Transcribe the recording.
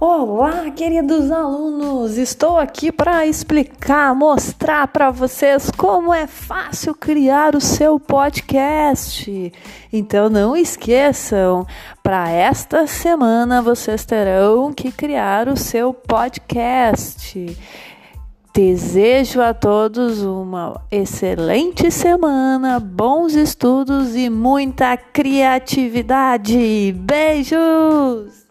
Olá, queridos alunos! Estou aqui para explicar, mostrar para vocês como é fácil criar o seu podcast. Então não esqueçam, para esta semana vocês terão que criar o seu podcast. Desejo a todos uma excelente semana, bons estudos e muita criatividade. Beijos!